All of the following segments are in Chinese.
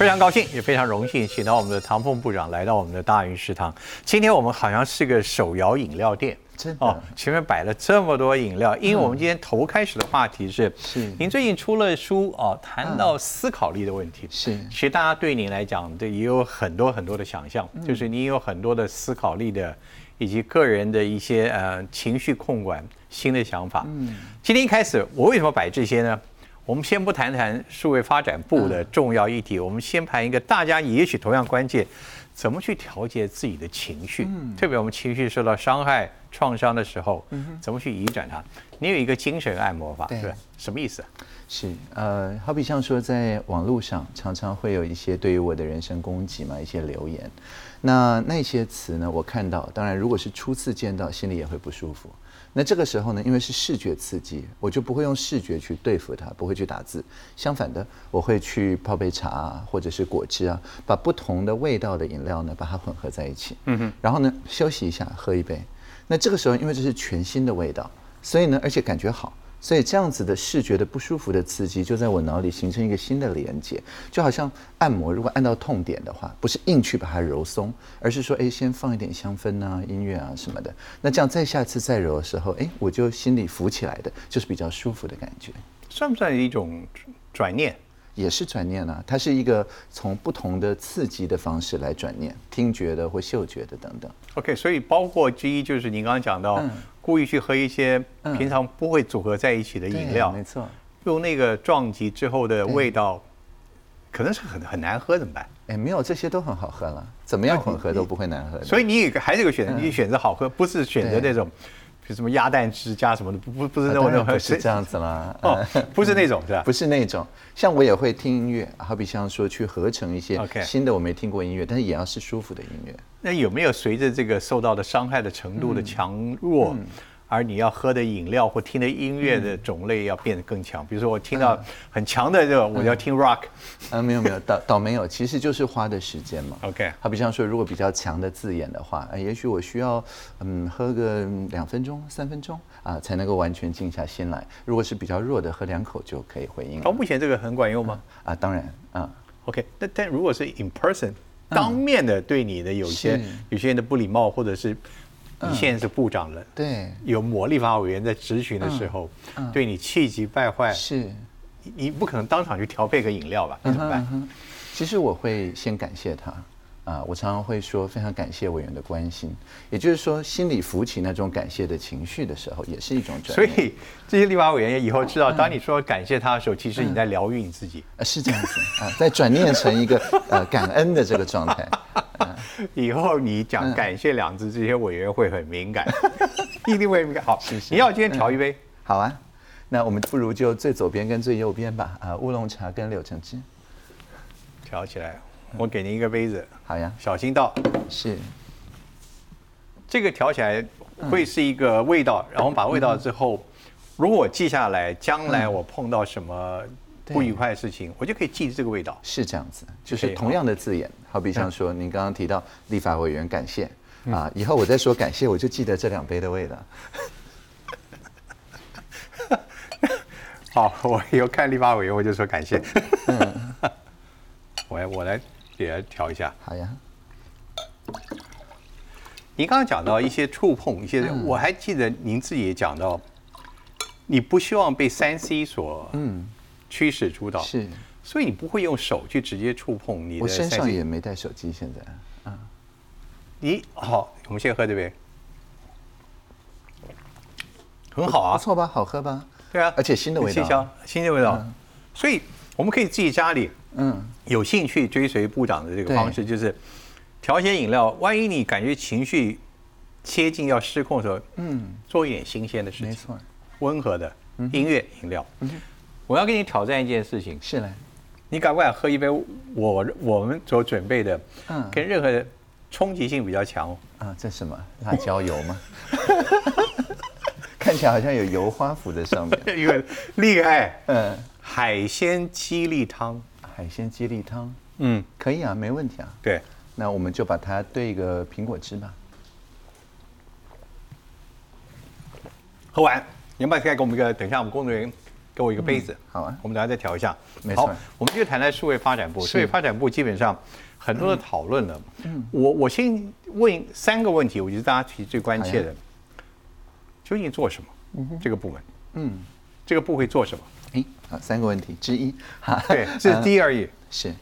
非常高兴，也非常荣幸，请到我们的唐凤部长来到我们的大云食堂。今天我们好像是个手摇饮料店，真的哦，前面摆了这么多饮料。因为我们今天头开始的话题是，是您最近出了书哦，谈到思考力的问题。是，其实大家对您来讲，对也有很多很多的想象，就是您有很多的思考力的，以及个人的一些呃情绪控管新的想法。嗯，今天一开始我为什么摆这些呢？我们先不谈谈数位发展部的重要议题，我们先谈一个大家也许同样关键，怎么去调节自己的情绪，嗯特别我们情绪受到伤害、创伤的时候，怎么去移转它？你有一个精神按摩法，对，什么意思？是呃，好比像说在网络上常常会有一些对于我的人身攻击嘛，一些留言，那那些词呢，我看到，当然如果是初次见到，心里也会不舒服。那这个时候呢，因为是视觉刺激，我就不会用视觉去对付它，不会去打字。相反的，我会去泡杯茶啊，或者是果汁啊，把不同的味道的饮料呢，把它混合在一起。嗯哼。然后呢，休息一下，喝一杯。那这个时候，因为这是全新的味道，所以呢，而且感觉好。所以这样子的视觉的不舒服的刺激，就在我脑里形成一个新的连接，就好像按摩，如果按到痛点的话，不是硬去把它揉松，而是说，哎，先放一点香氛啊、音乐啊什么的，那这样再下次再揉的时候，哎，我就心里浮起来的，就是比较舒服的感觉。算不算一种转念？也是转念啊，它是一个从不同的刺激的方式来转念，听觉的或嗅觉的等等。OK，所以包括之一就是您刚刚讲到。故意去喝一些平常不会组合在一起的饮料，没错，用那个撞击之后的味道，可能是很很难喝，怎么办？哎，没有，这些都很好喝了，怎么样混合都不会难喝。所以你还是有个选择，你选择好喝，不是选择那种。什么鸭蛋汁加什么的，不不不是那种，不是这样子啦。哦，不是那种，是吧？不是那种，像我也会听音乐，好比像说去合成一些新的我没听过音乐，但是也要是舒服的音乐。那有没有随着这个受到的伤害的程度的强弱？而你要喝的饮料或听的音乐的种类要变得更强，比如说我听到很强的这个，我要听 rock。啊，没有没有，倒倒没有，其实就是花的时间嘛。OK，好比像说，如果比较强的字眼的话，也许我需要嗯喝个两分钟、三分钟啊，才能够完全静下心来。如果是比较弱的，喝两口就可以回应。到目前这个很管用吗？啊，当然啊。OK，那但如果是 in person 当面的对你的有些有些人的不礼貌，或者是。你现在是部长了，对，有某立法委员在质询的时候，对你气急败坏，是，你不可能当场去调配个饮料吧？怎么办？其实我会先感谢他。啊，我常常会说非常感谢委员的关心，也就是说心里浮起那种感谢的情绪的时候，也是一种转。所以 这些立法委员以后知道，当你说感谢他的时候，其实你在疗愈你自己。呃，是这样子啊，在转念成一个呃感恩的这个状态。以后你讲感谢两字，这些委员会很敏感，一定会敏感。好，你要今天调一杯？好啊，那我们不如就最左边跟最右边吧。啊，乌龙茶跟柳橙汁，调起来。我给您一个杯子，好呀，小心倒。是，这个调起来会是一个味道，然后把味道之后，如果我记下来，将来我碰到什么不愉快的事情，我就可以记这个味道。是这样子，就是同样的字眼，好比像说您刚刚提到立法委员感谢啊，以后我再说感谢，我就记得这两杯的味道。好，我以后看立法委员我就说感谢。我来，我来。也调一下，好呀。您刚刚讲到一些触碰，一些我还记得您自己也讲到，你不希望被三 C 所嗯驱使主导，是，所以你不会用手去直接触碰你的。我身上也没带手机，现在啊。你好，我们先喝这杯，很好啊，不错吧？好喝吧？对啊，而且新的味道，香，新的味道，所以我们可以自己家里。嗯，有兴趣追随部长的这个方式，就是调一些饮料。万一你感觉情绪接近要失控的时候，嗯，做一点新鲜的事情，没错，温和的音乐饮料。我要跟你挑战一件事情，是嘞，你敢不敢喝一杯我我们所准备的，嗯，跟任何冲击性比较强啊？这什么？辣椒油吗？看起来好像有油花浮在上面，一个厉害，嗯，海鲜鸡粒汤。海鲜鸡粒汤，嗯，可以啊，没问题啊。对，那我们就把它兑一个苹果汁吧。喝完，你要不要再给我们一个？等一下，我们工作人员给给我一个杯子。好啊我们等下再调一下。没错好，我们就谈谈数位发展部。数位发展部基本上很多的讨论了。嗯，我我先问三个问题，我觉得大家提最关切的，究竟做什么？嗯这个部门，嗯，这个部会做什么？哎，好，三个问题之一，哈，对，这是第一而已。是，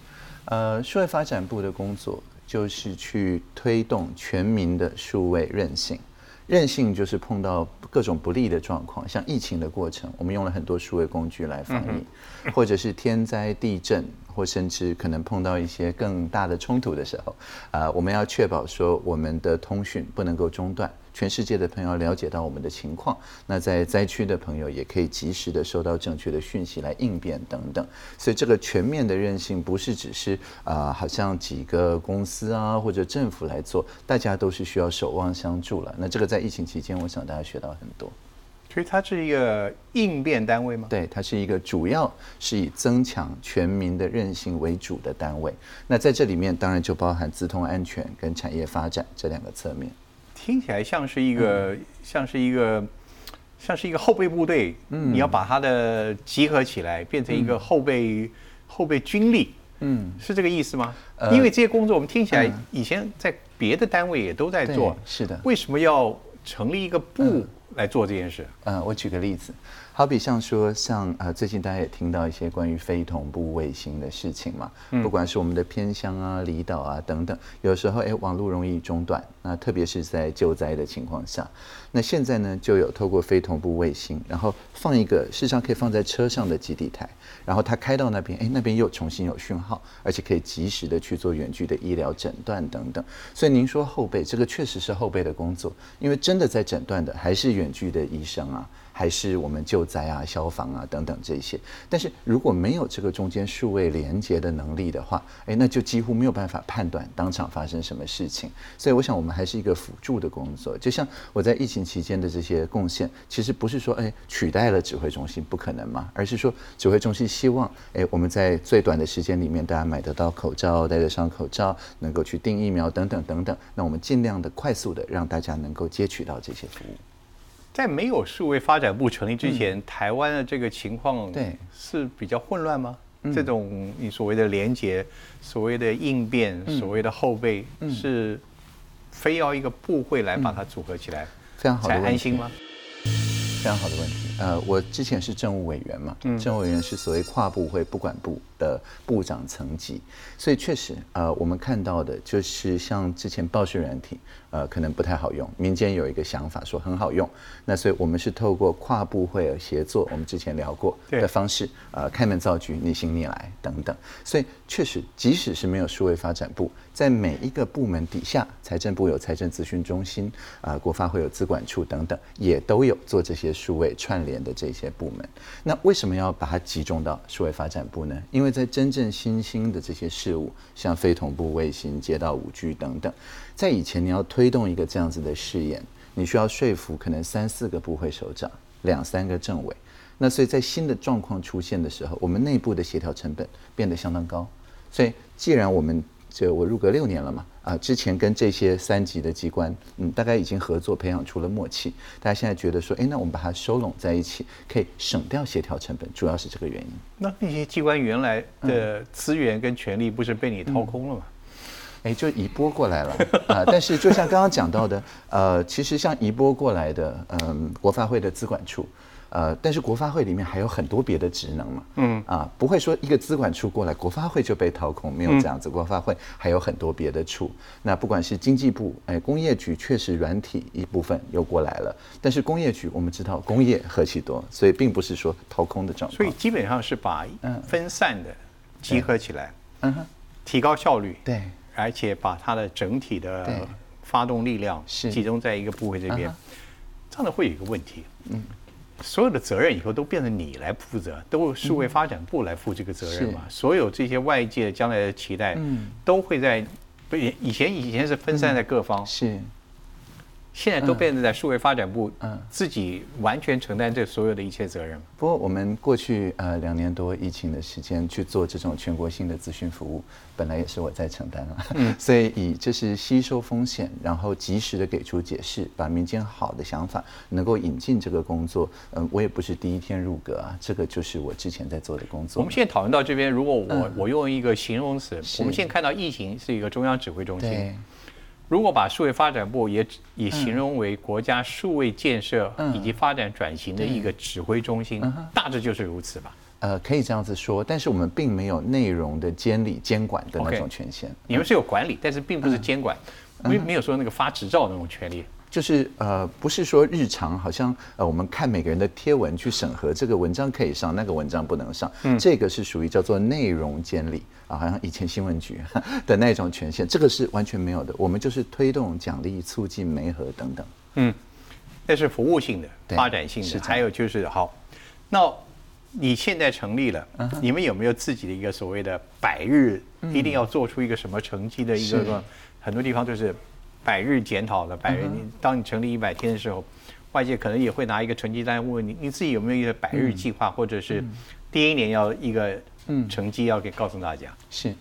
呃，数位发展部的工作就是去推动全民的数位韧性。韧性就是碰到各种不利的状况，像疫情的过程，我们用了很多数位工具来防疫，或者是天灾地震，或甚至可能碰到一些更大的冲突的时候，啊，我们要确保说我们的通讯不能够中断。全世界的朋友了解到我们的情况，那在灾区的朋友也可以及时的收到正确的讯息来应变等等。所以这个全面的韧性不是只是啊、好像几个公司啊或者政府来做，大家都是需要守望相助了。那这个在疫情期间，我想大家学到很多。所以它是一个应变单位吗？对，它是一个主要是以增强全民的韧性为主的单位。那在这里面当然就包含资通安全跟产业发展这两个侧面。听起来像是一个，像是一个，像是一个后备部队。嗯，你要把它的集合起来，变成一个后备、后备军力。嗯，是这个意思吗？呃因为这些工作我们听起来以前在别的单位也都在做，是的为什么要成立一个部来做这件事？呃，我举个例子，好比像说，像呃，最近大家也听到一些关于非同步卫星的事情嘛，不管是我们的偏乡啊、离岛啊等等，有时候哎，网络容易中断，那特别是在救灾的情况下，那现在呢，就有透过非同步卫星，然后放一个事实上可以放在车上的基地台，然后它开到那边，哎，那边又重新有讯号，而且可以及时的去做远距的医疗诊断等等。所以您说后备，这个确实是后备的工作，因为真的在诊断的还是远距的医生啊。还是我们救灾啊、消防啊等等这些，但是如果没有这个中间数位连接的能力的话，哎，那就几乎没有办法判断当场发生什么事情。所以我想，我们还是一个辅助的工作。就像我在疫情期间的这些贡献，其实不是说哎取代了指挥中心，不可能嘛，而是说指挥中心希望哎我们在最短的时间里面，大家买得到口罩、戴得上口罩，能够去订疫苗等等等等，那我们尽量的快速的让大家能够接取到这些服务。在没有数位发展部成立之前，台湾的这个情况对。是比较混乱吗？这种你所谓的连结、所谓的应变、所谓的后备，是非要一个部会来把它组合起来才安心吗？非常好的问题。呃，我之前是政务委员嘛，政务委员是所谓跨部会不管部的部长层级，所以确实，呃，我们看到的就是像之前报税软体，呃，可能不太好用，民间有一个想法说很好用，那所以我们是透过跨部会协作，我们之前聊过对。的方式，呃，开门造局，你行你来等等，所以确实，即使是没有数位发展部，在每一个部门底下，财政部有财政资讯中心，啊、国发会有资管处等等，也都有做这些数位串联的这些部门。那为什么要把它集中到数位发展部呢？因为在真正新兴的这些事物，像非同步卫星、街道五 G 等等，在以前你要推动一个这样子的试验，你需要说服可能三四个部会首长、两三个政委。那所以在新的状况出现的时候，我们内部的协调成本变得相当高。所以既然我们就我入阁六年了嘛，啊，之前跟这些三级的机关，嗯，大概已经合作培养出了默契，大家现在觉得说，哎，那我们把它收拢在一起，可以省掉协调成本，主要是这个原因。那那些机关原来的资源跟权力不是被你掏空了吗？哎，就移拨过来了啊、但是就像刚刚讲到的，呃，其实像移拨过来的，嗯、国发会的资管处，呃，但是国发会里面还有很多别的职能嘛，嗯，啊，不会说一个资管处过来，国发会就被掏空，没有这样子，国发会还有很多别的处。那不管是经济部，哎，工业局确实软体一部分又过来了，但是工业局我们知道工业何其多，所以并不是说掏空的状况。所以基本上是把分散的集合起来，嗯。哼，提高效率，对，而且把它的整体的发动力量是。集中在一个部位这边。嗯，这样的会有一个问题，嗯，所有的责任以后都变成你来负责，都数位发展部来负这个责任嘛，所有这些外界将来的期待，嗯。都会在不以前以前是分散在各方，是，现在都变成在数位发展部，嗯，自己完全承担这所有的一切责任。不过我们过去呃两年多疫情的时间去做这种全国性的资讯服务，本来也是我在承担了，嗯，所以以这是吸收风险，然后及时的给出解释，把民间好的想法能够引进这个工作，嗯，我也不是第一天入阁啊，这个就是我之前在做的工作。我们现在讨论到这边，如果我我用一个形容词，我们现在看到疫情是一个中央指挥中心。如果把数位发展部也也形容为国家数位建设以及发展转型的一个指挥中心，大致就是如此吧。呃，可以这样子说，但是我们并没有内容的监理监管的那种权限。你们是有管理，但是并不是监管，没没有说那个发执照那种权利。就是呃，不是说日常好像呃，我们看每个人的贴文去审核这个文章可以上，那个文章不能上。嗯，这个是属于叫做内容监理啊，好像以前新闻局 的那种权限，这个是完全没有的。我们就是推动、奖励、促进、媒合等等。嗯，那是服务性的、发展性的。还有就是好，那你现在成立了，你们有没有自己的一个所谓的百日一定要做出一个什么成绩的一个？很多地方就是。百日检讨了百日，你当你成立一百天的时候，外界可能也会拿一个成绩单问你，你自己有没有一个百日计划，或者是第一年要一个成绩要给告诉大家？是，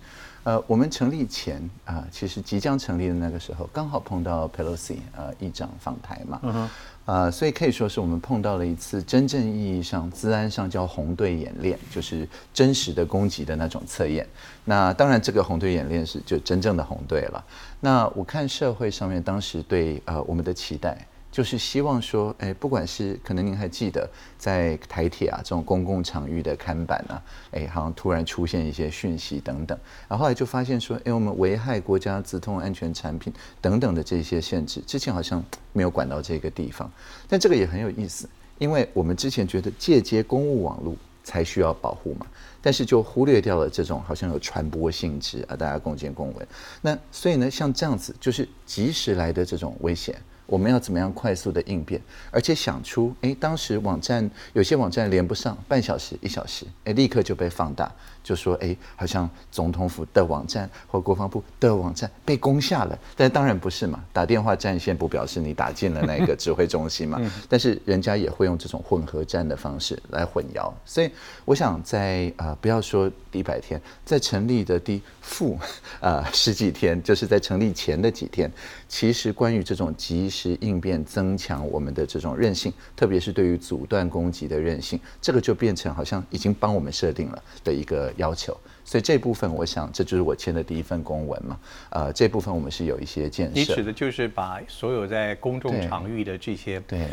呃，我们成立前啊，其实即将成立的那个时候，刚好碰到 Pelosi 呃议长访台嘛。呃，所以可以说是我们碰到了一次真正意义上、治安上叫红队演练，就是真实的攻击的那种测验。那当然，这个红队演练是就真正的红队了。那我看社会上面当时对呃我们的期待。就是希望说，哎，不管是可能您还记得，在台铁啊这种公共场域的看板啊，哎，好像突然出现一些讯息等等，然后后来就发现说，哎，我们危害国家资通安全产品等等的这些限制，之前好像没有管到这个地方，但这个也很有意思，因为我们之前觉得借接公务网络才需要保护嘛，但是就忽略掉了这种好像有传播性质啊，大家共建共文，那所以呢，像这样子就是及时来的这种危险。我们要怎么样快速的应变，而且想出，诶，当时网站有些网站连不上，半小时、一小时，诶，立刻就被放大。就说哎，好像总统府的网站或国防部的网站被攻下了，但当然不是嘛。打电话占线不表示你打进了那个指挥中心嘛。但是人家也会用这种混合战的方式来混淆。所以我想在呃，不要说一百天，在成立的第负啊 十几天，就是在成立前的几天，其实关于这种及时应变、增强我们的这种韧性，特别是对于阻断攻击的韧性，这个就变成好像已经帮我们设定了的一个。要求，所以这部分我想，这就是我签的第一份公文嘛。呃，这部分我们是有一些建设。你指的就是把所有在公众场域的这些对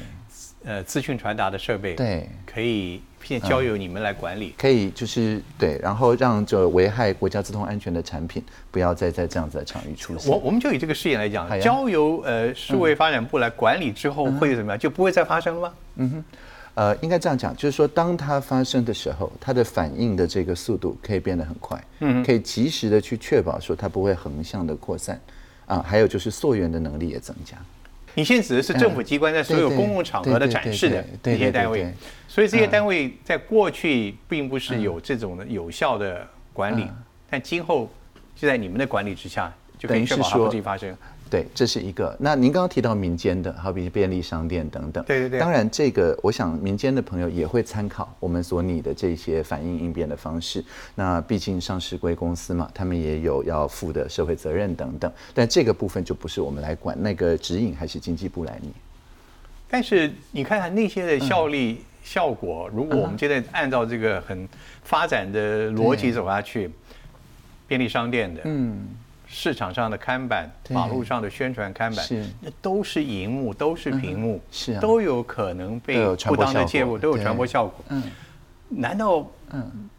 呃资讯传达的设备，对，可以现交由你们来管理。可以就是对，然后让这危害国家自动安全的产品不要再在这样子的场域出现。我我们就以这个事件来讲，交由呃数位发展部来管理之后会怎么样？就不会再发生了吗？嗯哼。呃，应该这样讲，就是说，当它发生的时候，它的反应的这个速度可以变得很快，嗯，可以及时的去确保说它不会横向的扩散，啊，还有就是溯源的能力也增加。你现在指的是政府机关在所有公共场合的展示的这些单位，所以这些单位在过去并不是有这种的有效的管理，但今后就在你们的管理之下，就可以确保它不会发生。对，这是一个。那您刚刚提到民间的，好比便利商店等等。对对对。当然，这个我想民间的朋友也会参考我们所拟的这些反应应变的方式。那毕竟上市归公司嘛，他们也有要负的社会责任等等。但这个部分就不是我们来管，那个指引还是经济部来拟。但是你看看那些的效力效果，如果我们现在按照这个很发展的逻辑走下去，便利商店的，嗯。市场上的看板、马路上的宣传看板，那都是荧幕，都是屏幕，是都有可能被不当的介入，都有传播效果。嗯，难道嗯。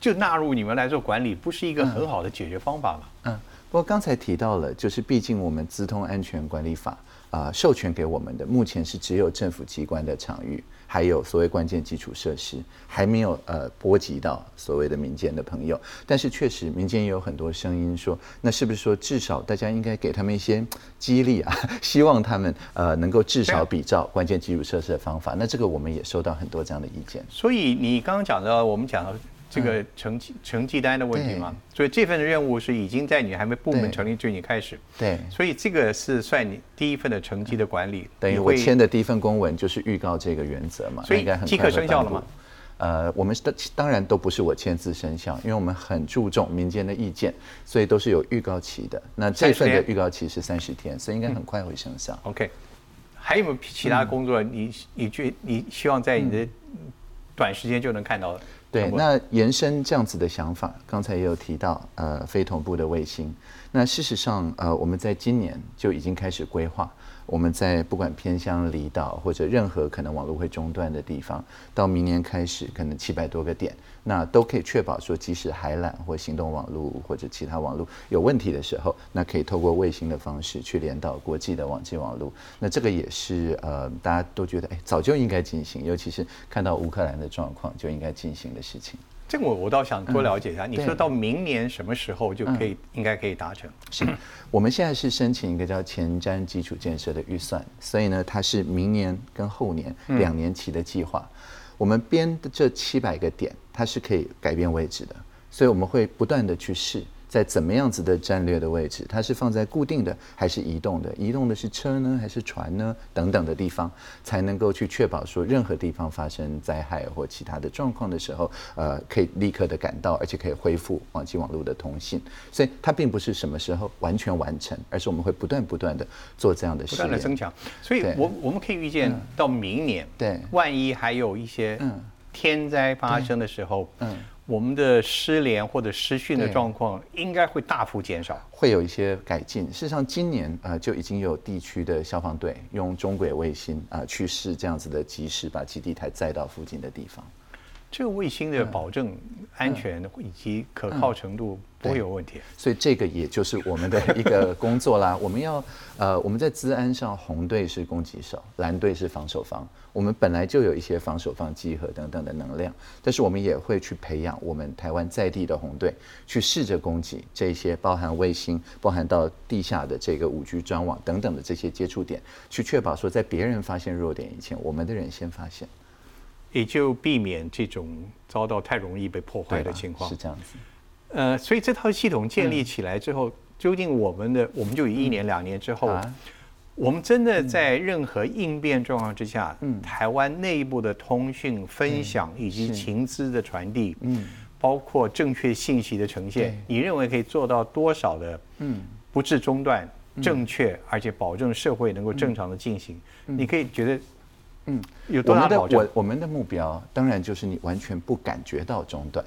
就纳入你们来做管理，不是一个很好的解决方法吗？嗯，不过刚才提到了，就是毕竟我们资通安全管理法啊，授权给我们的目前是只有政府机关的场域。还有所谓关键基础设施还没有呃波及到所谓的民间的朋友，但是确实民间也有很多声音说，那是不是说至少大家应该给他们一些 激励啊？希望他们呃能够至少比照关键基础设施的方法。那这个我们也收到很多这样的意见。所以你刚刚讲的，我们讲这个成绩成绩单的问题嘛。所以这份任务是已经在你还没部门成立就已经开始。对。所以这个是算你第一份的成绩的管理。等于我签的第一份公文就是预告这个原则嘛。所以即刻生效了吗？呃，我们的当然都不是我签字生效，因为我们很注重民间的意见，所以都是有预告期的。那这份的预告期是三十天，所以应该很快会生效。OK。还有没有其他工作？你你觉你希望在你的短时间就能看到？对，那延伸这样子的想法，刚才也有提到，呃，非同步的卫星。那事实上，呃，我们在今年就已经开始规划。我们在不管偏乡、离岛或者任何可能网络会中断的地方，到明年开始，可能七百多个点，那都可以确保说，即使海缆或行动网络或者其他网络有问题的时候，那可以透过卫星的方式去连到国际的网际网络。那这个也是呃，大家都觉得哎，早就应该进行，尤其是看到乌克兰的状况，就应该进行的事情。这个我我倒想多了解一下。你说到明年什么时候就可以应该可以达成？是，我们现在是申请一个叫前瞻基础建设的预算，所以呢，它是明年跟后年两年期的计划。我们编的这七百个点，它是可以改变位置的，所以我们会不断的去试。在怎么样子的战略的位置，它是放在固定的还是移动的？移动的是车呢，还是船呢？等等的地方，才能够去确保说，任何地方发生灾害或其他的状况的时候，呃，可以立刻的赶到，而且可以恢复网际网络的通信。所以它并不是什么时候完全完成，而是我们会不断不断的做这样的，不断的增强。所以我我们可以预见到明年，对，万一还有一些天灾发生的时候，嗯。我们的失联或者失讯的状况应该会大幅减少，会有一些改进。事实上，今年呃就已经有地区的消防队用中轨卫星啊去试这样子的及时把基地台载到附近的地方。这个卫星的保证安全以及可靠程度不会有问题，所以这个也就是我们的一个工作啦。我们要呃我们在资安上，红队是攻击手，蓝队是防守方。我们本来就有一些防守方集合等等的能量，但是我们也会去培养我们台湾在地的红队，去试着攻击这些包含卫星、包含到地下的这个五 G 专网等等的这些接触点，去确保说在别人发现弱点以前，我们的人先发现。也就避免这种遭到太容易被破坏的情况。是这样子。呃，所以这套系统建立起来之后，究竟我们的我们就以一年两年之后，我们真的在任何应变状况之下，台湾内部的通讯分享以及情资的传递，嗯，包括正确信息的呈现，你认为可以做到多少的嗯不致中断、正确，而且保证社会能够正常的进行？你可以觉得。嗯，有多大的我我们的目标当然就是你完全不感觉到中断。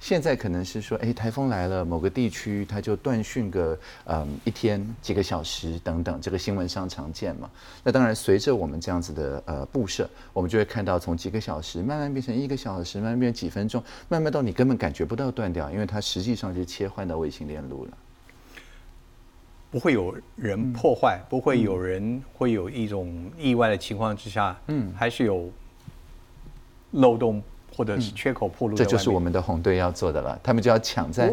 现在可能是说，哎，台风来了，某个地区它就断讯个嗯一天几个小时等等，这个新闻上常见嘛。那当然随着我们这样子的呃布设，我们就会看到从几个小时慢慢变成一个小时，慢慢变几分钟，慢慢到你根本感觉不到断掉，因为它实际上就切换到卫星链路了。不会有人破坏，不会有人会有一种意外的情况之下，嗯，还是有漏洞或者是缺口破路。这就是我们的红队要做的了，他们就要抢在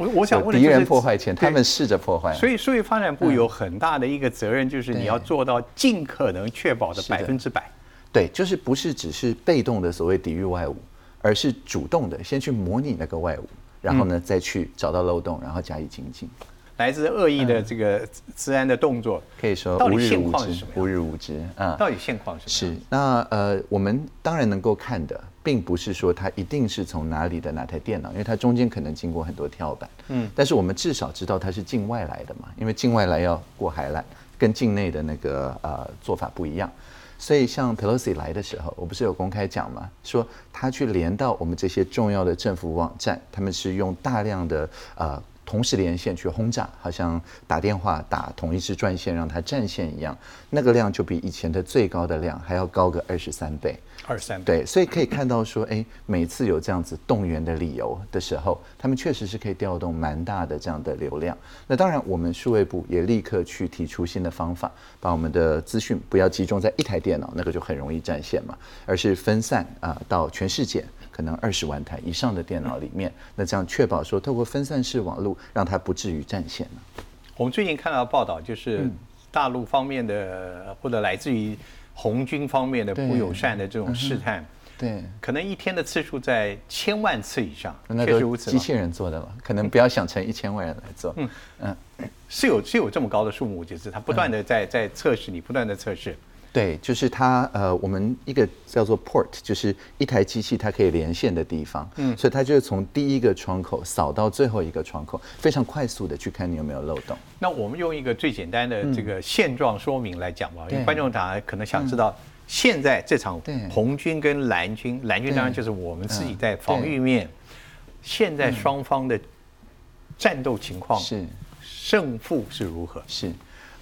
敌人破坏前，他们试着破坏。所以，所以发展部有很大的一个责任，就是你要做到尽可能确保的百分之百。对，就是不是只是被动的所谓抵御外物，而是主动的先去模拟那个外物，然后呢再去找到漏洞，然后加以精进。来自恶意的这个治安的动作，可以说无日无知，无日无知啊！到底现况是是那呃，我们当然能够看的，并不是说它一定是从哪里的哪台电脑，因为它中间可能经过很多跳板。嗯，但是我们至少知道它是境外来的嘛，因为境外来要过海缆，跟境内的那个呃做法不一样。所以像 Pelosi 来的时候，我不是有公开讲嘛，说他去连到我们这些重要的政府网站，他们是用大量的呃。同时连线去轰炸，好像打电话打同一支专线让它占线一样，那个量就比以前的最高的量还要高个二十三倍。二三对，所以可以看到说，哎，每次有这样子动员的理由的时候，他们确实是可以调动蛮大的这样的流量。那当然，我们数位部也立刻去提出新的方法，把我们的资讯不要集中在一台电脑，那个就很容易占线嘛，而是分散啊到全世界。可能二十万台以上的电脑里面，那这样确保说，透过分散式网络，让它不至于占线呢？我们最近看到报道，就是大陆方面的或者来自于红军方面的不友善的这种试探，对，可能一天的次数在千万次以上，那都确实如此。机器人做的了，可能不要想成一千万人来做。嗯嗯，是有是有这么高的数目，就是它不断的在在测试你，不断的测试。对，就是它呃，我们一个叫做 port，就是一台机器它可以连线的地方。嗯，所以它就是从第一个窗口扫到最后一个窗口，非常快速的去看你有没有漏洞。那我们用一个最简单的这个现状说明来讲吧，因为观众党可能想知道。现在这场红军跟蓝军，蓝军当然就是我们自己嗯在防御面。现在双方的战斗情况是胜负是如何？是，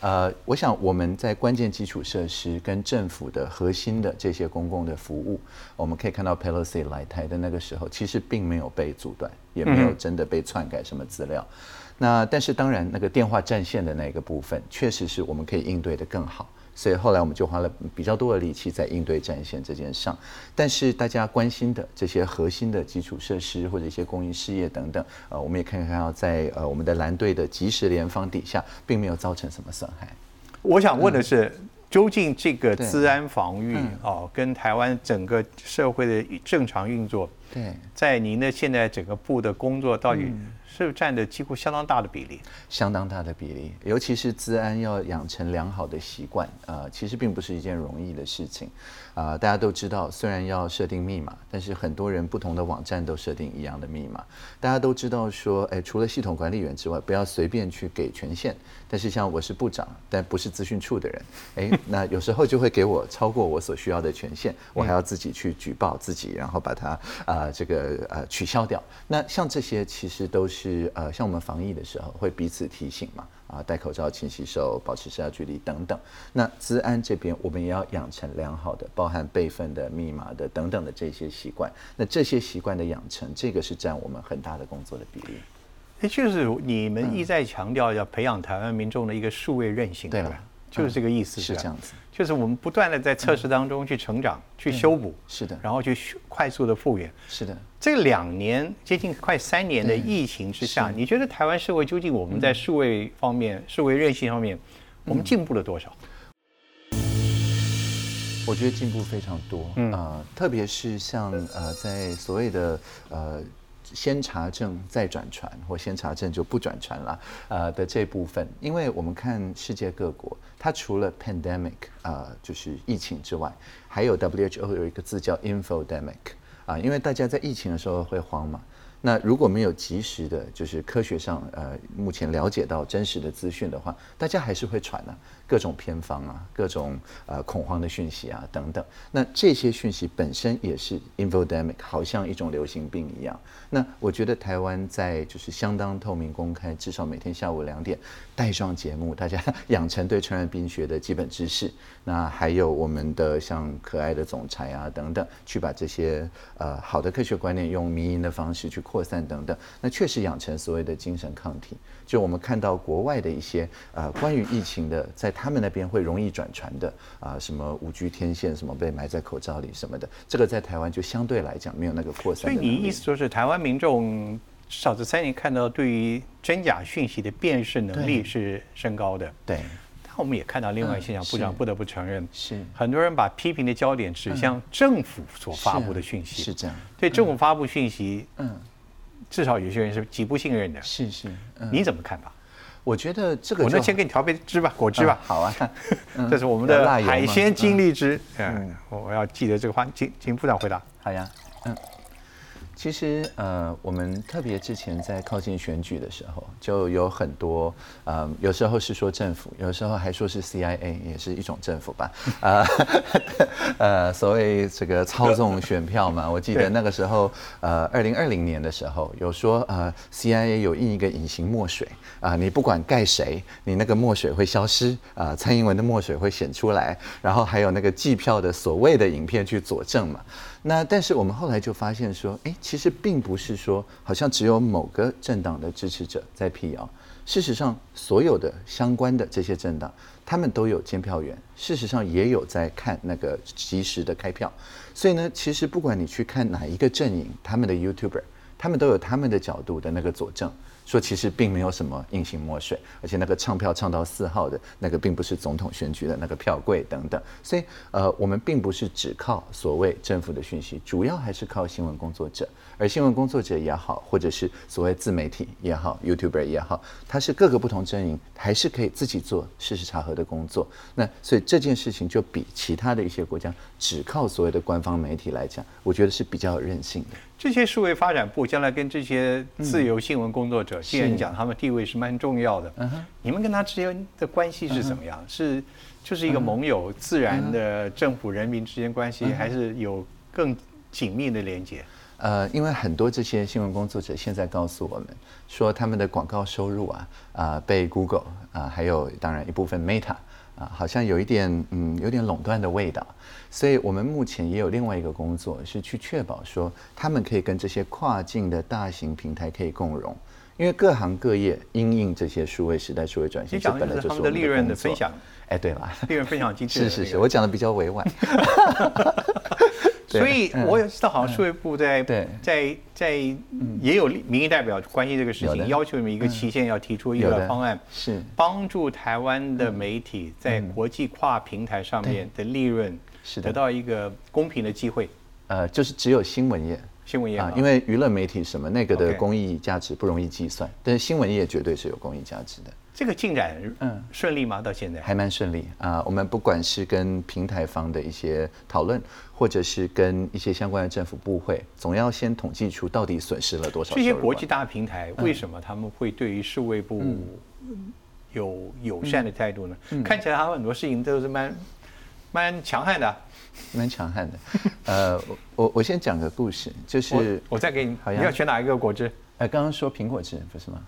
呃，我想我们在关键基础设施跟政府的核心的这些公共的服务，我们可以看到 Pelosi 来台的那个时候，其实并没有被阻断，也没有真的被篡改什么资料。那但是当然，那个电话占线的那个部分，确实是我们可以应对的更好。所以后来我们就花了比较多的力气在应对战线这件上，但是大家关心的这些核心的基础设施或者一些公益事业等等，呃，我们也可以看到在呃我们的蓝队的及时联防底下，并没有造成什么损害。我想问的是，究竟这个治安防御嗯哦，跟台湾整个社会的正常运作，对，在您的现在整个部的工作，到底嗯是不是占的几乎相当大的比例？相当大的比例，尤其是资安要养成良好的习惯，呃，其实并不是一件容易的事情。啊、大家都知道，虽然要设定密码，但是很多人不同的网站都设定一样的密码。大家都知道说，哎，除了系统管理员之外，不要随便去给权限。但是像我是部长，但不是资讯处的人，哎，那有时候就会给我超过我所需要的权限，我还要自己去举报自己，然后把它啊、这个呃取消掉。那像这些其实都是呃，像我们防疫的时候会彼此提醒嘛。啊，戴口罩、勤洗手、保持社交距离等等。那资安这边，我们也要养成良好的，包含备份的、密码的等等的这些习惯。那这些习惯的养成，这个是占我们很大的工作的比例。也就是你们一再强调要培养台湾民众的一个数位韧性，吧对了？就是这个意思，吧是这样子。就是我们不断的在测试当中去成长、去修补，是的然后去修快速的复原。是的，这两年接近快三年的疫情之下，你觉得台湾社会究竟我们在数位方面、数位韧性方面，我们进步了多少？我觉得进步非常多，嗯呃，特别是像呃，在所谓的呃先查证再转传，或先查证就不转传了，呃的这部分，因为我们看世界各国，它除了 pandemic 呃就是疫情之外，还有 WHO 有一个字叫 infodemic 啊、因为大家在疫情的时候会慌嘛。那如果没有及时的，就是科学上呃目前了解到真实的资讯的话，大家还是会传啊，各种偏方啊，各种呃恐慌的讯息啊等等。那这些讯息本身也是 infodemic，好像一种流行病一样。那我觉得台湾在就是相当透明公开，至少每天下午两点带上节目，大家 养成对传染病学的基本知识。那还有我们的像可爱的总裁啊等等，去把这些呃好的科学观念用迷因的方式去扩散等等，那确实养成所谓的精神抗体。就我们看到国外的一些呃关于疫情的，在他们那边会容易转传的啊、什么五 G 天线，什么被埋在口罩里什么的，这个在台湾就相对来讲没有那个扩散所以。你意思说是台湾民众至少这三年看到对于真假讯息的辨识能力是升高的。对。但我们也看到另外一现象，部长不得不承认，是。很多人把批评的焦点指向政府所发布的讯息，是这样，对政府发布讯息，嗯，至少有些人是极不信任的。是是，嗯，你怎么看法？我觉得这个就我那先给你调杯汁吧，果汁吧。嗯好啊，嗯这是我们的海鲜金荔枝。嗯，我要记得这个话，请请部长回答。好呀，嗯，其实呃，我们特别之前在靠近选举的时候，就有很多呃，有时候是说政府，有时候还说是 CIA，也是一种政府吧，啊 呃，所谓这个操纵选票嘛。我记得那个时候，呃，二零二零年的时候，有说呃，CIA 有印一个隐形墨水啊、你不管盖谁，你那个墨水会消失啊、蔡英文的墨水会显出来，然后还有那个计票的所谓的影片去佐证嘛。那但是我们后来就发现说，哎，其实并不是说好像只有某个政党的支持者在辟谣，事实上所有的相关的这些政党，他们都有监票员，事实上也有在看那个及时的开票。所以呢，其实不管你去看哪一个阵营，他们的 YouTuber，他们都有他们的角度的那个佐证。说其实并没有什么硬性墨水，而且那个唱票唱到四号的那个并不是总统选举的那个票柜等等，所以呃，我们并不是只靠所谓政府的讯息，主要还是靠新闻工作者，而新闻工作者也好，或者是所谓自媒体也好，YouTuber 也好，它是各个不同阵营，还是可以自己做事实查核的工作。那所以这件事情就比其他的一些国家只靠所谓的官方媒体来讲，我觉得是比较有韧性的。这些数位发展部将来跟这些自由新闻工作者，既然讲他们地位是蛮重要的，你们跟他之间的关系是怎么样？是就是一个盟友、自然的政府人民之间关系，还是有更紧密的连接？呃，因为很多这些新闻工作者现在告诉我们说，他们的广告收入啊，啊被 Google 啊，还有当然一部分 Meta 啊，好像有一点嗯，有点垄断的味道。所以我们目前也有另外一个工作，是去确保说他们可以跟这些跨境的大型平台可以共荣，因为各行各业因应这些数位时代、数位转型，这本来就是他们的利润的分享。哎，对了，利润分享机制是是是，我讲的比较委婉。所以我也知道，好像数位部在在在也有民意代表关心这个事情，要求你们一个期限要提出一个方案，是。帮助台湾的媒体在国际跨平台上面的利润。是得到一个公平的机会，呃，就是只有新闻业，新闻业啊，因为娱乐媒体什么那个的公益价值不容易计算，但是新闻业绝对是有公益价值的。这个进展嗯顺利吗？到现在还蛮顺利啊。我们不管是跟平台方的一些讨论，或者是跟一些相关的政府部会，总要先统计出到底损失了多少。这些国际大平台为什么他们会对于数位部有友善的态度呢？看起来他们很多事情都是蛮。蛮强悍的，蛮强悍的。呃，我我先讲个故事，就是我再给你，好你要选哪一个果汁？哎，刚刚说苹果汁不是吗？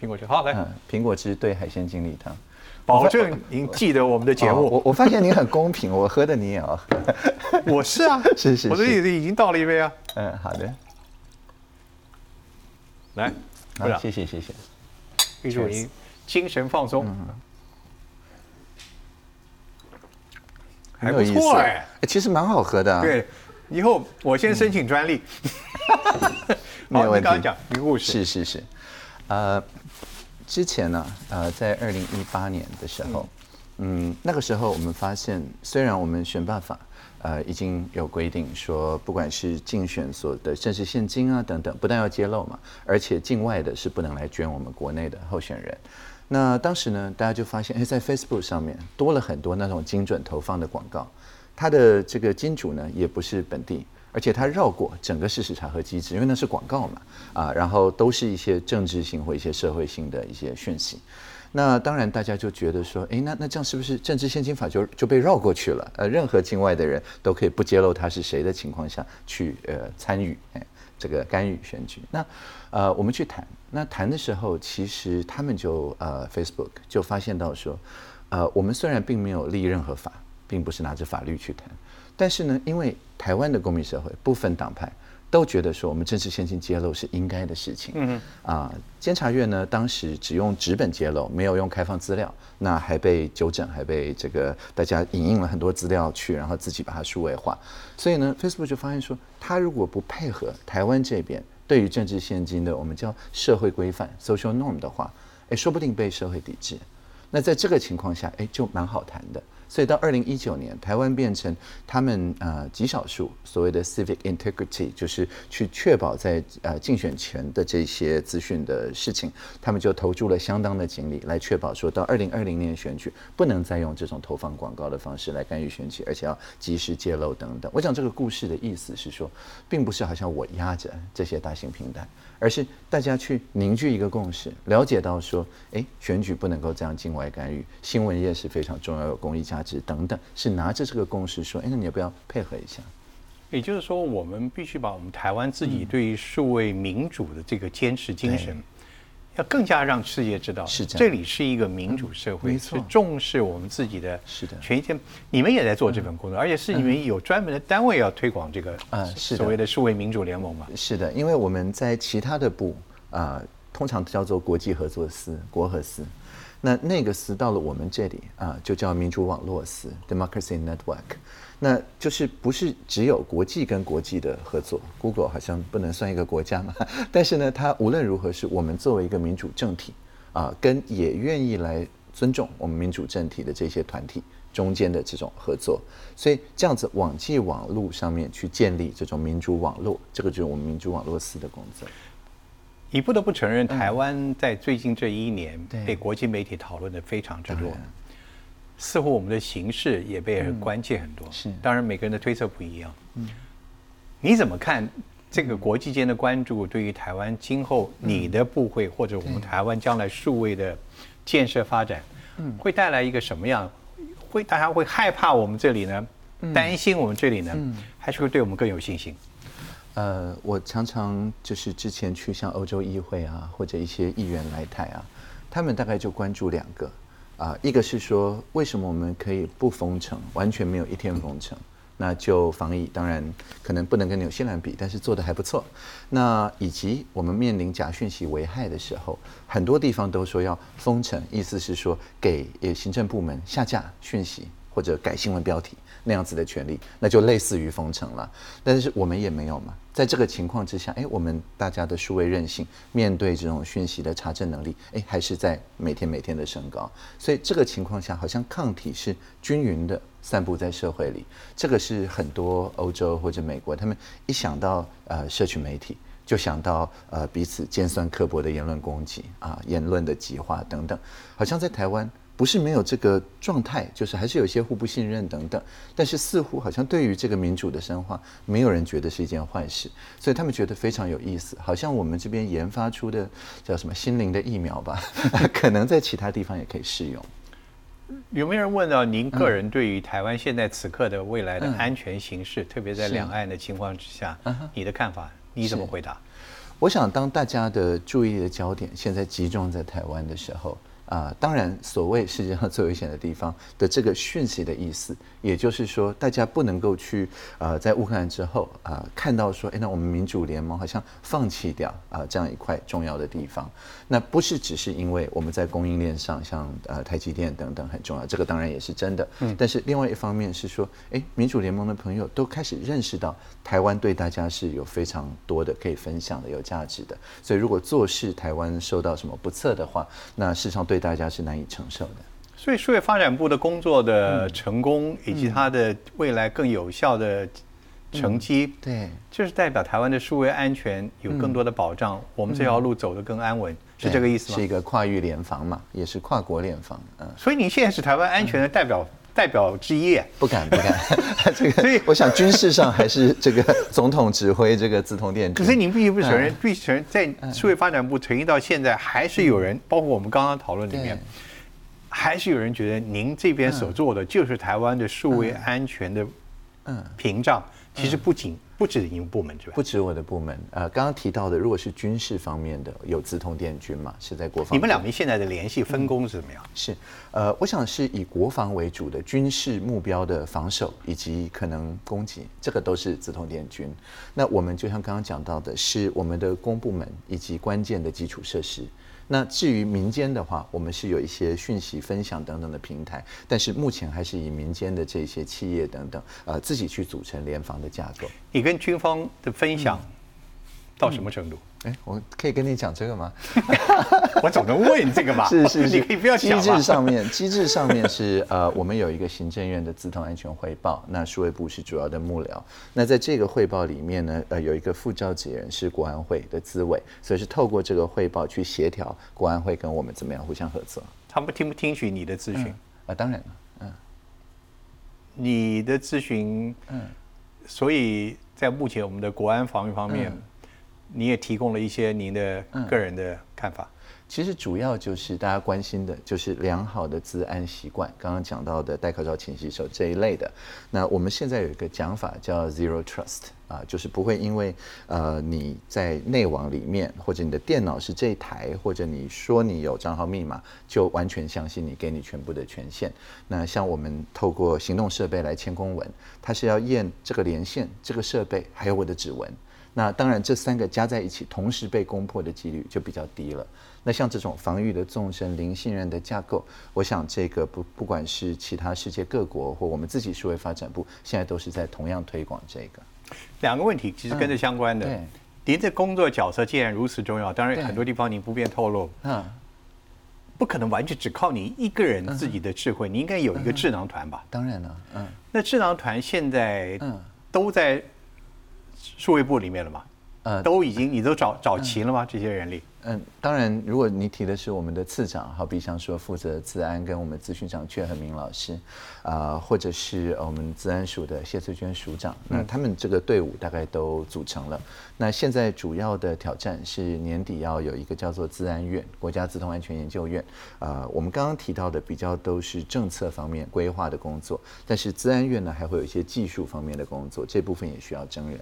苹果汁，好来。苹果汁兑海鲜精力汤，保证您记得我们的节目。我我发现您很公平，我喝的你也要喝。我是啊，是是，我这里已经倒了一杯啊。嗯，好的。来，好，谢谢谢谢，预祝您精神放松。还不错哎，其实蛮好喝的。对，以后我先申请专利。没有问题。刚刚讲一个故事。是是是，呃，之前呢，呃，在二零一八年的时候，嗯，那个时候我们发现，虽然我们选办法，呃，已经有规定说，不管是竞选所的政治现金啊等等，不但要揭露嘛，而且境外的是不能来捐我们国内的候选人。那当时呢，大家就发现，哎，在 Facebook 上面多了很多那种精准投放的广告，它的这个金主呢也不是本地，而且它绕过整个事实查核机制，因为那是广告嘛，啊，然后都是一些政治性或一些社会性的一些讯息。那当然大家就觉得说，哎，那那这样是不是政治献金法就就被绕过去了？呃，任何境外的人都可以不揭露他是谁的情况下去呃参与，哎，这个干预选举。那呃，我们去谈。那谈的时候，其实他们就呃，Facebook 就发现到说，呃，我们虽然并没有立任何法，并不是拿着法律去谈，但是呢，因为台湾的公民社会不分党派都觉得说，我们政治现金揭露是应该的事情。嗯啊，监察院呢当时只用纸本揭露，没有用开放资料，那还被纠正，还被这个大家引用了很多资料去，然后自己把它数位化。所以呢，Facebook 就发现说，他如果不配合台湾这边。对于政治现金的，我们叫社会规范 （social norm） 的话，哎，说不定被社会抵制。那在这个情况下，哎，就蛮好谈的。所以到二零一九年，台湾变成他们呃极少数所谓的 civic integrity，就是去确保在呃竞选前的这些资讯的事情，他们就投注了相当的精力来确保，说到二零二零年选举不能再用这种投放广告的方式来干预选举，而且要及时揭露等等。我讲这个故事的意思是说，并不是好像我压着这些大型平台。而是大家去凝聚一个共识，了解到说，哎，选举不能够这样境外干预，新闻业是非常重要，有公益价值等等，是拿着这个共识说，哎，那你要不要配合一下？也就是说，我们必须把我们台湾自己对于数位民主的这个坚持精神。要更加让世界知道，是这。这里是一个民主社会，是重视我们自己的是的权益。你们也在做这份工作，而且是你们有专门的单位要推广这个啊，是所谓的数位民主联盟嘛？是的，因为我们在其他的部啊，通常叫做国际合作司、国合司。那那个司到了我们这里啊，就叫民主网络司 （Democracy Network）。那就是不是只有国际跟国际的合作？Google 好像不能算一个国家嘛，但是呢，它无论如何是我们作为一个民主政体啊，跟也愿意来尊重我们民主政体的这些团体中间的这种合作。所以这样子网际网络上面去建立这种民主网络，这个就是我们民主网络司的工作。你不得不承认，台湾在最近这一年被国际媒体讨论的非常之多，似乎我们的形势也被关切很多。是，当然每个人的推测不一样。嗯，你怎么看这个国际间的关注对于台湾今后你的部会或者我们台湾将来数位的建设发展，嗯，会带来一个什么样？会大家会害怕我们这里呢？担心我们这里呢？还是会对我们更有信心？呃，我常常就是之前去像欧洲议会啊，或者一些议员来台啊，他们大概就关注两个啊，一个是说为什么我们可以不封城，完全没有一天封城，那就防疫，当然可能不能跟纽西兰比，但是做的还不错。那以及我们面临假讯息危害的时候，很多地方都说要封城，意思是说给行政部门下架讯息或者改新闻标题。那样子的权利，那就类似于封城了。但是我们也没有嘛，在这个情况之下，哎，我们大家的数位韧性，面对这种讯息的查证能力，哎，还是在每天每天的升高。所以这个情况下，好像抗体是均匀的散布在社会里。这个是很多欧洲或者美国，他们一想到呃社群媒体，就想到呃彼此尖酸刻薄的言论攻击啊，言论的极化等等。好像在台湾。不是没有这个状态，就是还是有一些互不信任等等。但是似乎好像对于这个民主的深化，没有人觉得是一件坏事，所以他们觉得非常有意思。好像我们这边研发出的叫什么心灵的疫苗吧，可能在其他地方也可以适用。有没有人问到您个人对于台湾现在此刻的未来的安全形势，特别在两岸的情况之下，你的看法？你怎么回答？我想，当大家的注意的焦点现在集中在台湾的时候。啊，当然，所谓世界上最危险的地方的这个讯息的意思，也就是说，大家不能够去呃，在乌克兰之后啊，看到说，哎，那我们民主联盟好像放弃掉啊这样一块重要的地方。那不是只是因为我们在供应链上，像呃台积电等等很重要，这个当然也是真的。嗯。但是另外一方面是说，哎，民主联盟的朋友都开始认识到台湾对大家是有非常多的可以分享的、有价值的。所以如果做事台湾受到什么不测的话，那事实上对。大家是难以承受的，所以数位发展部的工作的成功，以及它的未来更有效的成绩，对，就是代表台湾的数位安全有更多的保障，我们这条路走得更安稳，是这个意思吗？是一个跨域联防嘛，也是跨国联防，嗯。所以你现在是台湾安全的代表代表之一，不敢不敢，这个，所以我想军事上还是这个总统指挥这个自通电。可是您必须不承认，必须承认，在数位发展部成立到现在，还是有人，包括我们刚刚讨论里面，还是有人觉得您这边所做的就是台湾的数位安全的嗯屏障。其实不仅。不止你们部门，不止我的部门。呃，刚刚提到的，如果是军事方面的，有资通电军嘛，是在国防。你们两名现在的联系分工是怎么样？是，呃，我想是以国防为主的军事目标的防守以及可能攻击，这个都是资通电军。那我们就像刚刚讲到的，是我们的公部门以及关键的基础设施。那至于民间的话，我们是有一些讯息分享等等的平台，但是目前还是以民间的这些企业等等，呃，自己去组成联防的架构。你跟军方的分享到什么程度？哎，我可以跟你讲这个吗？我总能问这个吧。是是是，你可以不要机制上面，机制上面是呃，我们有一个行政院的自动安全汇报，那数位部是主要的幕僚。那在这个汇报里面呢，呃，有一个副召集人是国安会的资委，所以是透过这个汇报去协调国安会跟我们怎么样互相合作。他们听不听取你的咨询？啊，当然了，嗯，你的咨询，嗯，所以在目前我们的国安防御方面。你也提供了一些您的个人的看法。其实主要就是大家关心的，就是良好的治安习惯。刚刚讲到的戴口罩、勤洗手这一类的。那我们现在有一个讲法叫 Zero Trust 啊，就是不会因为呃你在内网里面，或者你的电脑是这一台，或者你说你有账号密码，就完全相信你，给你全部的权限。那像我们透过行动设备来签公文，它是要验这个连线、这个设备还有我的指纹。那当然，这三个加在一起，同时被攻破的几率就比较低了。那像这种防御的纵深、零信任的架构，我想这个不不管是其他世界各国或我们自己数位发展部，现在都是在同样推广这个。两个问题其实跟着相关的。对，您的工作角色既然如此重要，当然很多地方您不便透露。嗯。不可能完全只靠你一个人自己的智慧，你应该有一个智囊团吧？当然了，嗯。那智囊团现在嗯都在数位部里面了嘛？呃，都已经你都找找齐了吗？这些人力？嗯，当然，如果你提的是我们的次长，好比像说负责治安跟我们咨询长阙和明老师，啊，或者是我们治安署的谢翠娟署长，那他们这个队伍大概都组成了。那现在主要的挑战是年底要有一个叫做治安院，国家自动安全研究院。啊，我们刚刚提到的比较都是政策方面规划的工作，但是治安院呢还会有一些技术方面的工作，这部分也需要征人。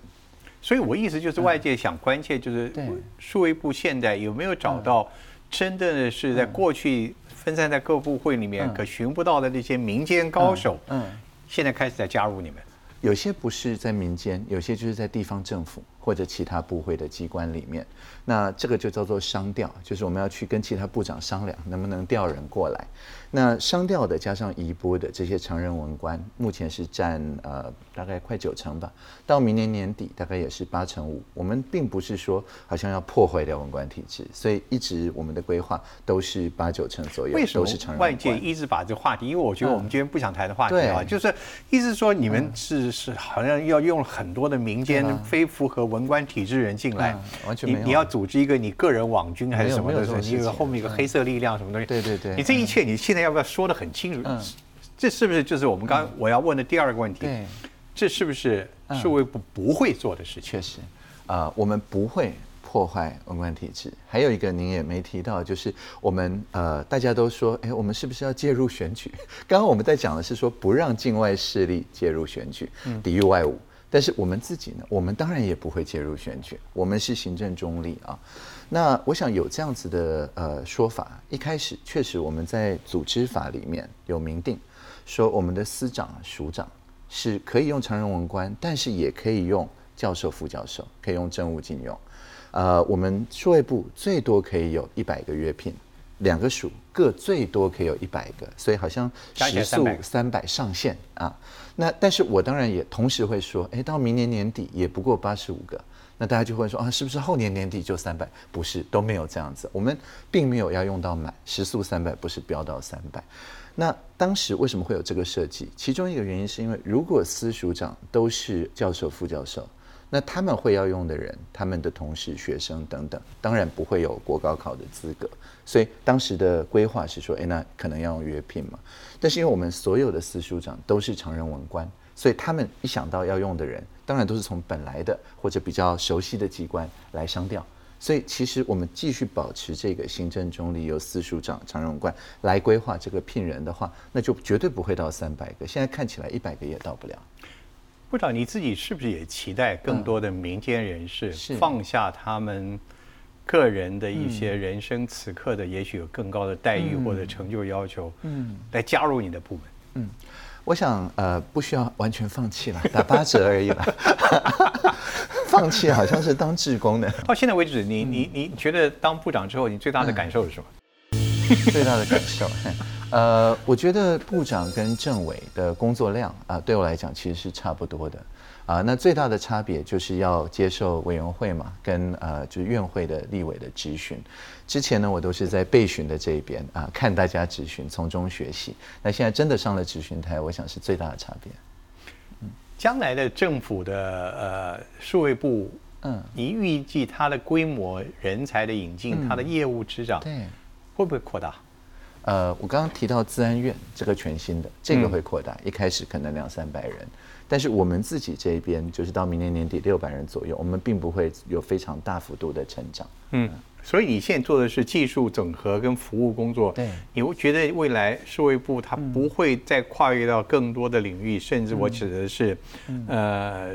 所以，我意思就是，外界想关切就是，数位部现在有没有找到真正的是在过去分散在各部会里面可寻不到的那些民间高手？嗯，现在开始在加入你们。有些不是在民间，有些就是在地方政府或者其他部会的机关里面。那这个就叫做商调，就是我们要去跟其他部长商量，能不能调人过来。那商调的加上移拨的这些常任文官，目前是占呃大概快九成吧。到明年年底大概也是八成五。我们并不是说好像要破坏掉文官体制，所以一直我们的规划都是八九成左右。为什么外界一直把这个话题？因为我觉得我们今天不想谈的话题啊，就是意思说你们是是好像要用很多的民间非符合文官体制人进来，完全没有。你要组织一个你个人网军还是什么的？你有后面一个黑色力量什么东西？对对对。你这一切你现在。要不要说的很清楚？嗯，这是不是就是我们刚我要问的第二个问题？对，这是不是数位部不会做的事情？确实，啊，我们不会破坏文官体制。还有一个您也没提到，就是我们呃，大家都说，哎，我们是不是要介入选举？刚刚我们在讲的是说不让境外势力介入选举，抵御外侮。但是我们自己呢，我们当然也不会介入选举，我们是行政中立啊。那我想有这样子的呃说法，一开始确实我们在组织法里面有明定，说我们的司长、署长是可以用常任文官，但是也可以用教授、副教授，可以用政务禁用。呃，我们数位部最多可以有一百个约聘，两个署各最多可以有一百个，所以好像时速三百上限啊。那但是我当然也同时会说，哎，到明年年底也不过八十五个。那大家就会说啊，是不是后年年底就三百？不是，都没有这样子。我们并没有要用到满时速三百，不是飙到三百。那当时为什么会有这个设计？其中一个原因是因为，如果司署长都是教授、副教授，那他们会要用的人，他们的同事、学生等等，当然不会有国高考的资格。所以当时的规划是说，哎，那可能要用约聘嘛。但是因为我们所有的司署长都是常人文官。所以他们一想到要用的人，当然都是从本来的或者比较熟悉的机关来商调。所以其实我们继续保持这个行政中立，由司署长、常任官来规划这个聘人的话，那就绝对不会到三百个。现在看起来一百个也到不了。部长，你自己是不是也期待更多的民间人士放下他们个人的一些人生此刻的也许有更高的待遇或者成就要求，嗯，来加入你的部门？嗯。我想，呃，不需要完全放弃了，打八折而已了。放弃好像是当志工的。到现在为止，你你你觉得当部长之后，你最大的感受是什么？最大的感受，呃，我觉得部长跟政委的工作量啊，对我来讲其实是差不多的。啊，那最大的差别就是要接受委员会嘛，跟呃就是院会的立委的质询。之前呢，我都是在备询的这一边啊，看大家质询，从中学习。那现在真的上了质询台，我想是最大的差别。嗯，将来的政府的呃数位部，嗯，你预计它的规模、人才的引进、它的业务执掌，对，会不会扩大？呃，我刚刚提到自安院这个全新的，这个会扩大，一开始可能两三百人。但是我们自己这边就是到明年年底六百人左右，我们并不会有非常大幅度的成长。嗯，所以你现在做的是技术整合跟服务工作。对，你会觉得未来数位部它不会再跨越到更多的领域，甚至我指的是呃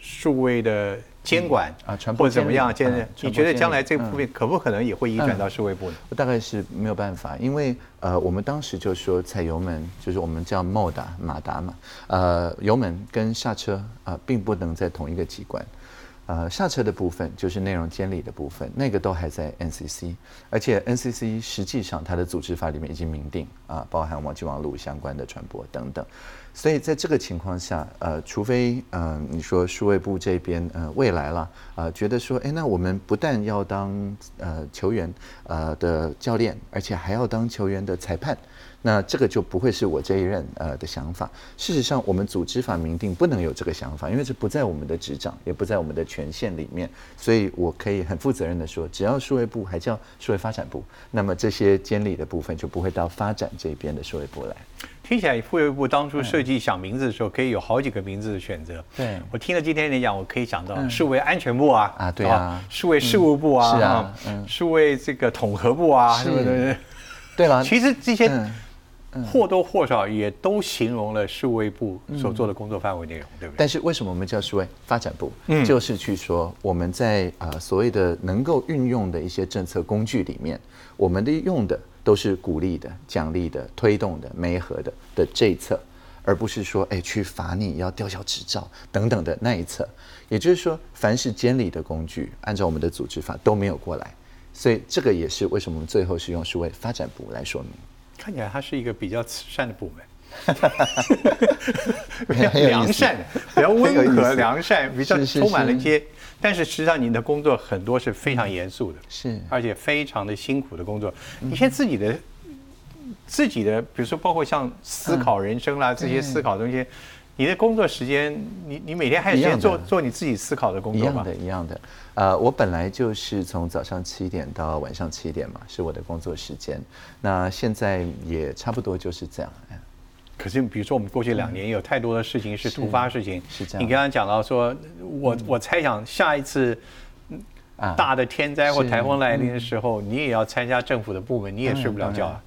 数位的监管啊，传播或者怎么样？监监，你觉得将来这个部分可不可能也会移转到社会部呢？大概是没有办法，因为呃，我们当时就说踩油门，就是我们叫 mode 马达嘛，呃，油门跟刹车啊，并不能在同一个机关。呃，刹车的部分就是内容监理的部分，那个都还在 NCC，而且 NCC 实际上它的组织法里面已经明定啊，包含网际网络相关的传播等等。所以在这个情况下，呃，除非嗯，你说数位部这边呃未来了，呃，觉得说，哎，那我们不但要当呃球员呃的教练，而且还要当球员的裁判。那这个就不会是我这一任呃的想法。事实上，我们组织法明定不能有这个想法，因为这不在我们的执掌，也不在我们的权限里面。所以我可以很负责任的说，只要数位部还叫数位发展部，那么这些监理的部分就不会到发展这边的数位部来。听起来数位部当初设计想名字的时候，可以有好几个名字的选择。对我听了今天你讲，我可以想到数位安全部啊，啊对啊，数位事务部啊，是啊，数位这个统合部啊，是不是？对了，其实这些。或多或少也都形容了数位部所做的工作范围内容，对不对？但是为什么我们叫数位发展部？嗯，就是去说我们在呃所谓的能够运用的一些政策工具里面，我们的用的都是鼓励的、奖励的、推动的、媒合的的这一侧，而不是说哎去罚你要吊销执照等等的那一侧。也就是说，凡是监理的工具，按照我们的组织法都没有过来，所以这个也是为什么我们最后是用数位发展部来说明。看起来它是一个比较慈善的部门，比较良善，比较温和、良善，比较充满了一些。但是实际上，你的工作很多是非常严肃的，是而且非常的辛苦的工作。你现在自己的自己的，比如说包括像思考人生啦这些思考东西。你的工作时间，你你每天还有时间做做你自己思考的工作吗？一样的，一样的。呃，我本来就是从早上七点到晚上七点嘛，是我的工作时间。那现在也差不多就是这样。可是，比如说我们过去两年有太多的事情是突发事情，是这样。你刚刚讲到说，我我猜想下一次大的天灾或台风来临的时候，你也要参加政府的部门，你也睡不了觉啊。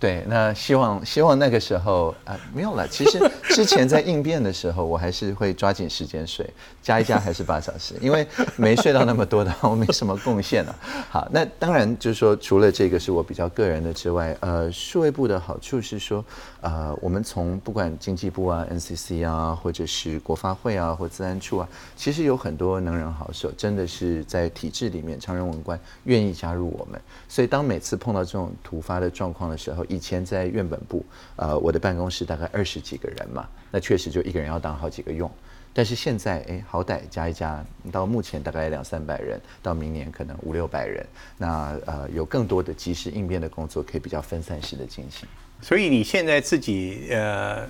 对，那希望希望那个时候啊没有了。其实 之前在应变的时候，我还是会抓紧时间睡，加一加还是八小时，因为没睡到那么多的话，我没什么贡献了。好，那当然就是说，除了这个是我比较个人的之外，呃，数位部的好处是说，呃，我们从不管经济部啊、NCC 啊，或者是国发会啊，或自然处啊，其实有很多能人好手，真的是在体制里面，常人文官愿意加入我们。所以当每次碰到这种突发的状况的时候，以前在院本部，呃，我的办公室大概二十几个人嘛，那确实就一个人要当好几个用。但是现在，哎，好歹加一加，到目前大概两三百人，到明年可能五六百人，那呃，有更多的及时应变的工作可以比较分散式的进行。所以你现在自己呃，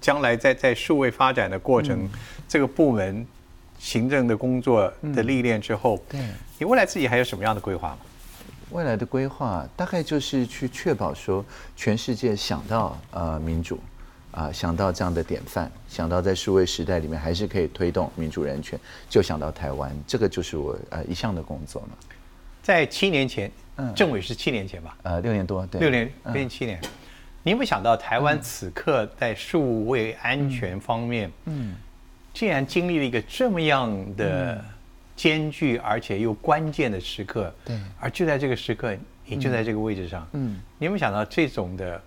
将来在在数位发展的过程，这个部门行政的工作的历练之后，对你未来自己还有什么样的规划吗？未来的规划大概就是去确保说，全世界想到呃民主，啊想到这样的典范，想到在数位时代里面还是可以推动民主人权，就想到台湾，这个就是我呃一项的工作嘛。在七年前，嗯，政委是七年前吧？呃，六年多，对，六年变七年。你有没有想到台湾此刻在数位安全方面，嗯，竟然经历了一个这么样的？艰巨而且又关键的时刻，对，而就在这个时刻，你就在这个位置上，嗯，你有没有想到这种的，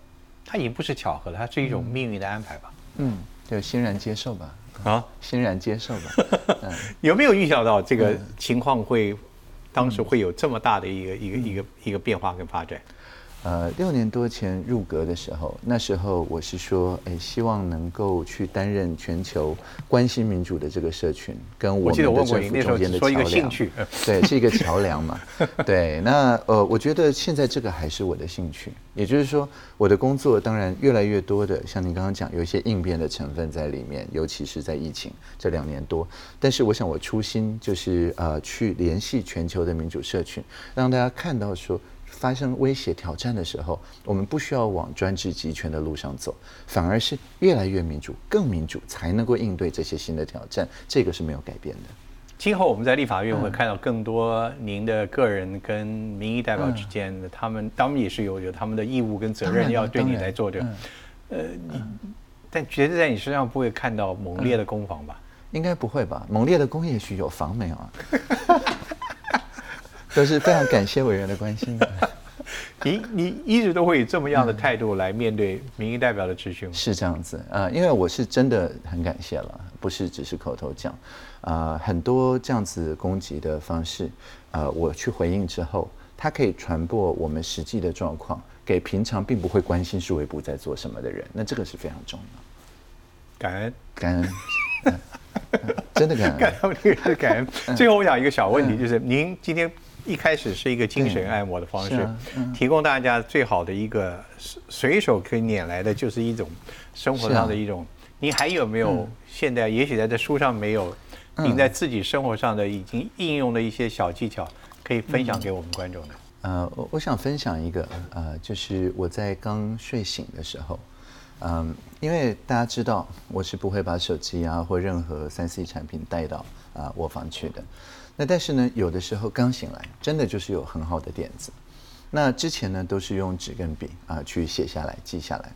它已经不是巧合了，它是一种命运的安排吧？嗯，就欣然接受吧，啊，欣然接受吧。有没有预想到这个情况会，当时会有这么大的一个一个一个一个变化跟发展？呃，六年多前入阁的时候，那时候我是说，哎，希望能够去担任全球关心民主的这个社群，跟我们的政府中间的桥梁。对，是一个桥梁嘛。对，那呃，我觉得现在这个还是我的兴趣。也就是说，我的工作当然越来越多的，像您刚刚讲，有一些应变的成分在里面，尤其是在疫情这两年多。但是，我想我初心就是呃，去联系全球的民主社群，让大家看到说。发生威胁挑战的时候，我们不需要往专制集权的路上走，反而是越来越民主、更民主，才能够应对这些新的挑战。这个是没有改变的。今后我们在立法院会看到更多您的个人跟民意代表之间的，他们当然也是有有他们的义务跟责任要对你来做的。呃，你但绝对在你身上不会看到猛烈的攻防吧？应该不会吧？猛烈的攻也许有防没有啊？都是非常感谢委员的关心。你你一直都会以这么样的态度来面对民意代表的质询吗？是这样子啊，因为我是真的很感谢了，不是只是口头讲啊，很多这样子攻击的方式，呃，我去回应之后，它可以传播我们实际的状况给平常并不会关心数位部在做什么的人，那这个是非常重要。感恩感恩，真的感恩，感恩这个是感恩。最后我讲一个小问题，就是您今天。一开始是一个精神按摩的方式，提供大家最好的一个随手可以拈来的，就是一种生活上的一种。你还有没有现在也许在这书上没有，您在自己生活上的已经应用的一些小技巧，可以分享给我们观众的？呃，我我想分享一个，呃，就是我在刚睡醒的时候，嗯，因为大家知道我是不会把手机啊或任何三 C 产品带到啊卧房去的。那但是呢，有的时候刚醒来，真的就是有很好的点子。那之前呢，都是用纸跟笔啊去写下来、记下来。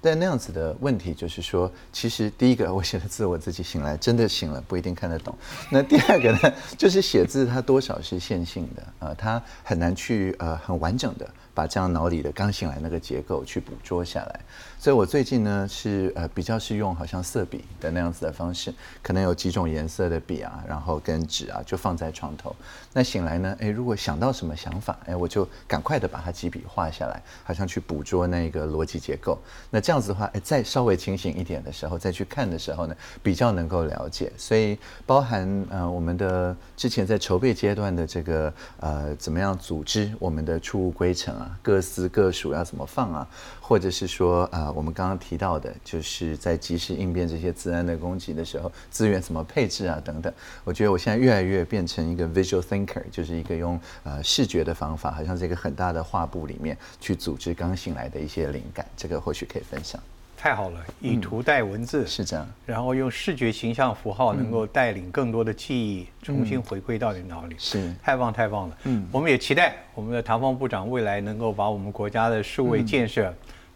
但那样子的问题就是说，其实第一个 我写的字我自己醒来真的醒了不一定看得懂。那第二个呢，就是写字它多少是线性的啊，它很难去呃很完整的。把这样脑里的刚醒来那个结构去捕捉下来，所以我最近呢是呃比较是用好像色笔的那样子的方式，可能有几种颜色的笔啊，然后跟纸啊就放在床头。那醒来呢，哎，如果想到什么想法，哎，我就赶快的把它几笔画下来，好像去捕捉那个逻辑结构。那这样子的话，哎，再稍微清醒一点的时候再去看的时候呢，比较能够了解。所以包含呃我们的之前在筹备阶段的这个呃怎么样组织我们的出物规程啊。各司各属要怎么放啊？或者是说啊，我们刚刚提到的，就是在及时应变这些自然的攻击的时候，资源怎么配置啊？等等。我觉得我现在越来越变成一个 visual thinker，就是一个用呃视觉的方法，好像这个很大的画布里面去组织刚醒来的一些灵感。这个或许可以分享。太好了，以图带文字是这样，然后用视觉形象符号能够带领更多的记忆重新回归到你脑里，是太棒太棒了。嗯，我们也期待我们的唐方部长未来能够把我们国家的数位建设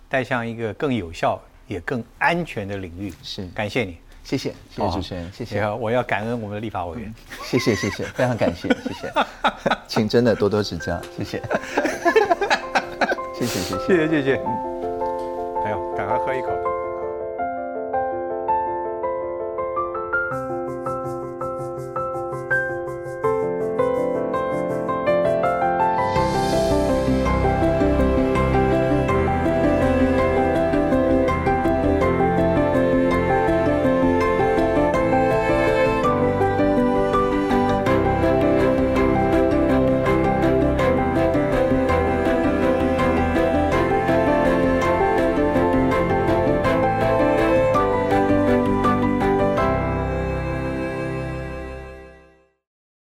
带向一个更有效也更安全的领域。是，感谢你，谢谢，谢谢主持人，谢谢。我要感恩我们的立法委员，谢谢谢谢，非常感谢，谢谢。请真的多多指教，谢谢。谢 谢谢谢。谢谢谢谢。嗯。哎呦，赶快喝一口。